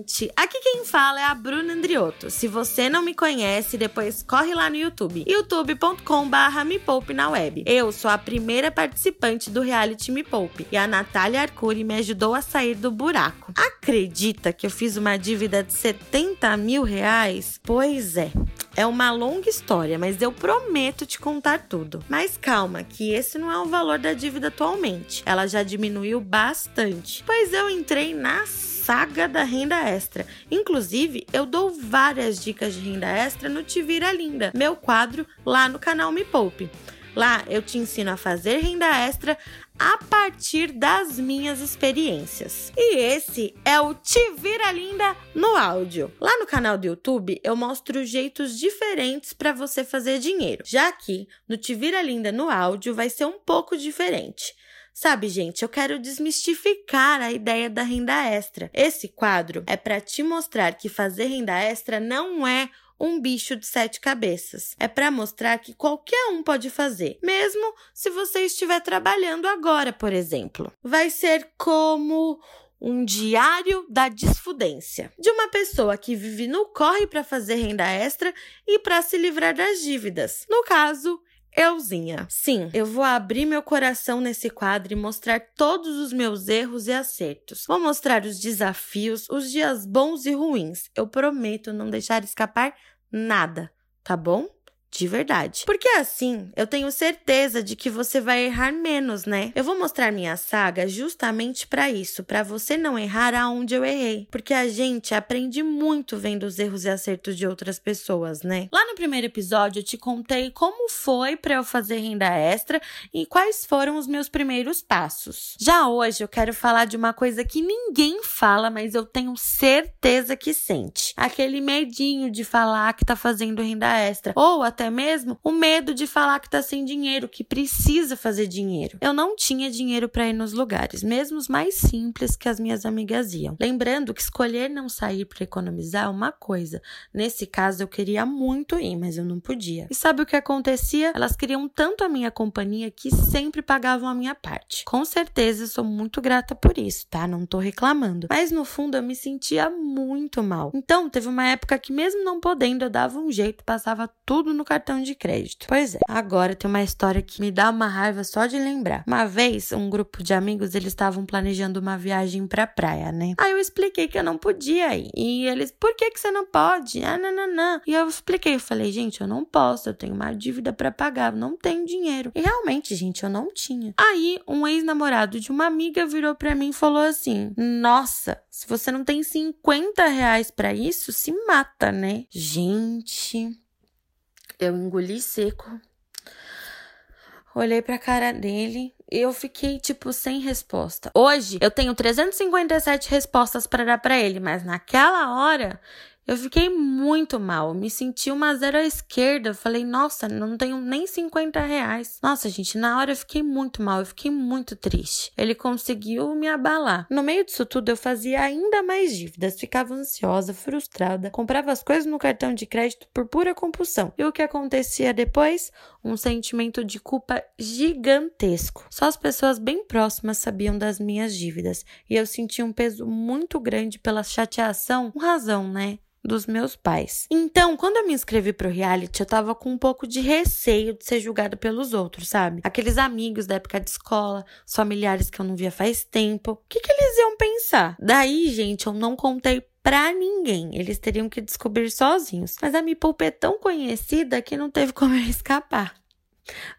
Gente, aqui quem fala é a Bruna Andriotto. Se você não me conhece, depois corre lá no YouTube, youtube.com/barra me poupe na web. Eu sou a primeira participante do reality Me Poupe e a Natália Arcuri me ajudou a sair do buraco. Acredita que eu fiz uma dívida de 70 mil reais? Pois é. É uma longa história, mas eu prometo te contar tudo. Mas calma, que esse não é o valor da dívida atualmente. Ela já diminuiu bastante, pois eu entrei na saga da renda extra. Inclusive, eu dou várias dicas de renda extra no Te Vira Linda, meu quadro lá no canal Me Poupe. Lá eu te ensino a fazer renda extra a partir das minhas experiências. E esse é o Te Vira Linda no áudio. Lá no canal do YouTube eu mostro jeitos diferentes para você fazer dinheiro. Já aqui no Te Vira Linda no áudio vai ser um pouco diferente. Sabe, gente, eu quero desmistificar a ideia da renda extra. Esse quadro é para te mostrar que fazer renda extra não é um bicho de sete cabeças. É para mostrar que qualquer um pode fazer, mesmo se você estiver trabalhando agora, por exemplo. Vai ser como um diário da desfudência de uma pessoa que vive no corre para fazer renda extra e para se livrar das dívidas. No caso, Euzinha. Sim, eu vou abrir meu coração nesse quadro e mostrar todos os meus erros e acertos. Vou mostrar os desafios, os dias bons e ruins. Eu prometo não deixar escapar nada, tá bom? De verdade. Porque assim, eu tenho certeza de que você vai errar menos, né? Eu vou mostrar minha saga justamente para isso, para você não errar aonde eu errei, porque a gente aprende muito vendo os erros e acertos de outras pessoas, né? Lá no primeiro episódio eu te contei como foi para eu fazer renda extra e quais foram os meus primeiros passos. Já hoje eu quero falar de uma coisa que ninguém fala, mas eu tenho certeza que sente. Aquele medinho de falar que tá fazendo renda extra ou até até mesmo o medo de falar que tá sem dinheiro, que precisa fazer dinheiro. Eu não tinha dinheiro para ir nos lugares, mesmo os mais simples que as minhas amigas iam. Lembrando que escolher não sair para economizar é uma coisa. Nesse caso eu queria muito ir, mas eu não podia. E sabe o que acontecia? Elas queriam tanto a minha companhia que sempre pagavam a minha parte. Com certeza sou muito grata por isso, tá? Não tô reclamando. Mas no fundo eu me sentia muito mal. Então teve uma época que mesmo não podendo eu dava um jeito, passava tudo no cartão de crédito. Pois é, agora tem uma história que me dá uma raiva só de lembrar. Uma vez, um grupo de amigos, eles estavam planejando uma viagem pra praia, né? Aí eu expliquei que eu não podia ir. E eles, por que que você não pode? Ah, não, não, não. E eu expliquei, eu falei, gente, eu não posso, eu tenho uma dívida para pagar, não tenho dinheiro. E realmente, gente, eu não tinha. Aí, um ex-namorado de uma amiga virou para mim e falou assim: Nossa, se você não tem 50 reais para isso, se mata, né? Gente, eu engoli seco. Olhei pra cara dele e eu fiquei, tipo, sem resposta. Hoje eu tenho 357 respostas para dar para ele, mas naquela hora eu fiquei muito mal, me senti uma zero à esquerda. Falei, nossa, não tenho nem 50 reais. Nossa, gente, na hora eu fiquei muito mal, eu fiquei muito triste. Ele conseguiu me abalar. No meio disso tudo, eu fazia ainda mais dívidas, ficava ansiosa, frustrada, comprava as coisas no cartão de crédito por pura compulsão. E o que acontecia depois? Um sentimento de culpa gigantesco. Só as pessoas bem próximas sabiam das minhas dívidas e eu sentia um peso muito grande pela chateação, com razão, né? Dos meus pais. Então, quando eu me inscrevi pro reality, eu tava com um pouco de receio de ser julgada pelos outros, sabe? Aqueles amigos da época de escola, familiares que eu não via faz tempo. O que, que eles iam pensar? Daí, gente, eu não contei pra ninguém. Eles teriam que descobrir sozinhos. Mas a Me Poupa é tão conhecida que não teve como eu escapar.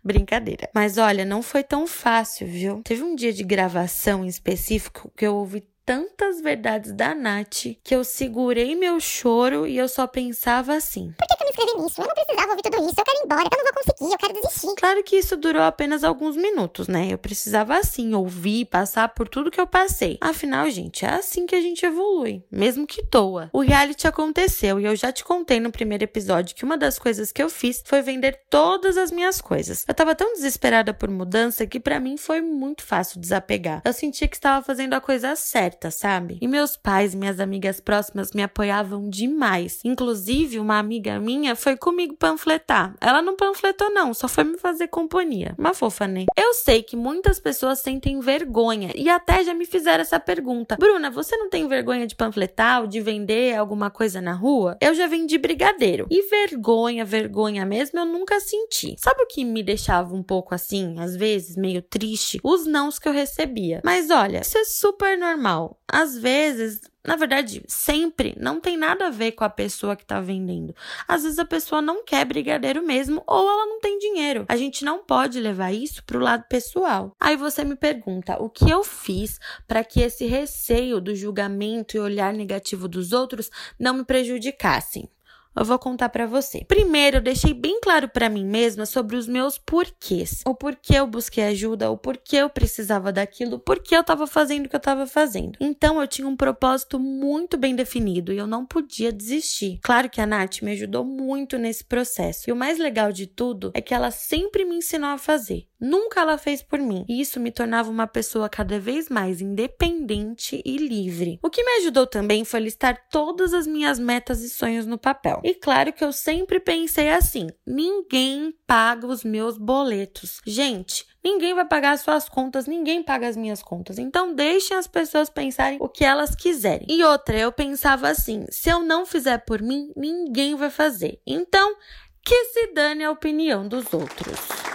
Brincadeira. Mas olha, não foi tão fácil, viu? Teve um dia de gravação em específico que eu ouvi tantas verdades da Nath que eu segurei meu choro e eu só pensava assim: Por inscrever nisso. Eu não precisava ouvir tudo isso. Eu quero ir embora. Eu não vou conseguir. Eu quero desistir. Claro que isso durou apenas alguns minutos, né? Eu precisava assim ouvir, passar por tudo que eu passei. Afinal, gente, é assim que a gente evolui, mesmo que toa. O reality aconteceu e eu já te contei no primeiro episódio que uma das coisas que eu fiz foi vender todas as minhas coisas. Eu tava tão desesperada por mudança que para mim foi muito fácil desapegar. Eu sentia que estava fazendo a coisa certa, sabe? E meus pais, minhas amigas próximas me apoiavam demais. Inclusive, uma amiga minha foi comigo panfletar. Ela não panfletou não, só foi me fazer companhia. Uma fofa, né? Eu sei que muitas pessoas sentem vergonha e até já me fizeram essa pergunta. Bruna, você não tem vergonha de panfletar ou de vender alguma coisa na rua? Eu já vendi brigadeiro. E vergonha, vergonha mesmo, eu nunca senti. Sabe o que me deixava um pouco assim, às vezes, meio triste? Os nãos que eu recebia. Mas olha, isso é super normal. Às vezes, na verdade, sempre não tem nada a ver com a pessoa que tá vendendo. Às vezes a pessoa não quer brigadeiro mesmo ou ela não tem dinheiro. A gente não pode levar isso pro lado pessoal. Aí você me pergunta: o que eu fiz para que esse receio do julgamento e olhar negativo dos outros não me prejudicassem? Eu vou contar para você. Primeiro, eu deixei bem claro para mim mesma sobre os meus porquês. O porquê eu busquei ajuda, o porquê eu precisava daquilo, o porquê eu tava fazendo o que eu tava fazendo. Então, eu tinha um propósito muito bem definido e eu não podia desistir. Claro que a Nath me ajudou muito nesse processo. E o mais legal de tudo é que ela sempre me ensinou a fazer. Nunca ela fez por mim. E isso me tornava uma pessoa cada vez mais independente e livre. O que me ajudou também foi listar todas as minhas metas e sonhos no papel. E claro que eu sempre pensei assim: ninguém paga os meus boletos. Gente, Ninguém vai pagar as suas contas, ninguém paga as minhas contas. Então deixem as pessoas pensarem o que elas quiserem. E outra, eu pensava assim: se eu não fizer por mim, ninguém vai fazer. Então, que se dane a opinião dos outros.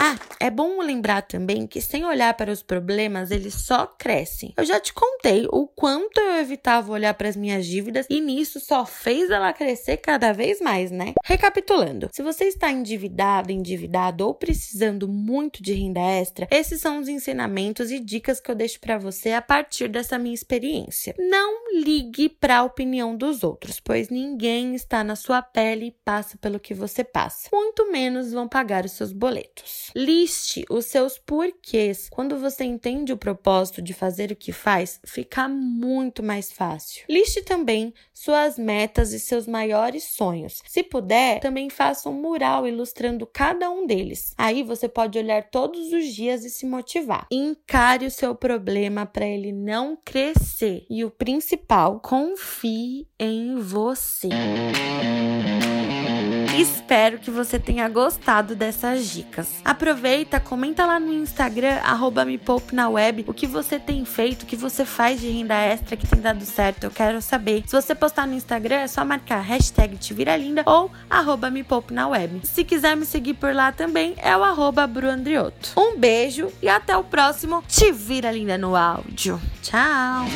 Ah, é bom lembrar também que sem olhar para os problemas, eles só crescem. Eu já te contei o quanto eu evitava olhar para as minhas dívidas e nisso só fez ela crescer cada vez mais, né? Recapitulando, se você está endividado, endividado ou precisando muito de renda extra, esses são os ensinamentos e dicas que eu deixo para você a partir dessa minha experiência. Não ligue para a opinião dos outros, pois ninguém está na sua pele e passa pelo que você passa. Muito menos vão pagar os seus boletos. Liste os seus porquês. Quando você entende o propósito de fazer o que faz, fica muito mais fácil. Liste também suas metas e seus maiores sonhos. Se puder, também faça um mural ilustrando cada um deles. Aí você pode olhar todos os dias e se motivar. Encare o seu problema para ele não crescer. E o principal, confie em você. Espero que você tenha gostado dessas dicas. Aproveita, comenta lá no Instagram, arroba me poupe na web, o que você tem feito, o que você faz de renda extra que tem dado certo. Eu quero saber. Se você postar no Instagram, é só marcar hashtag te vira linda ou arroba me poupe na web. Se quiser me seguir por lá também, é o arroba Bruandrioto. Um beijo e até o próximo Te Vira Linda no áudio. Tchau!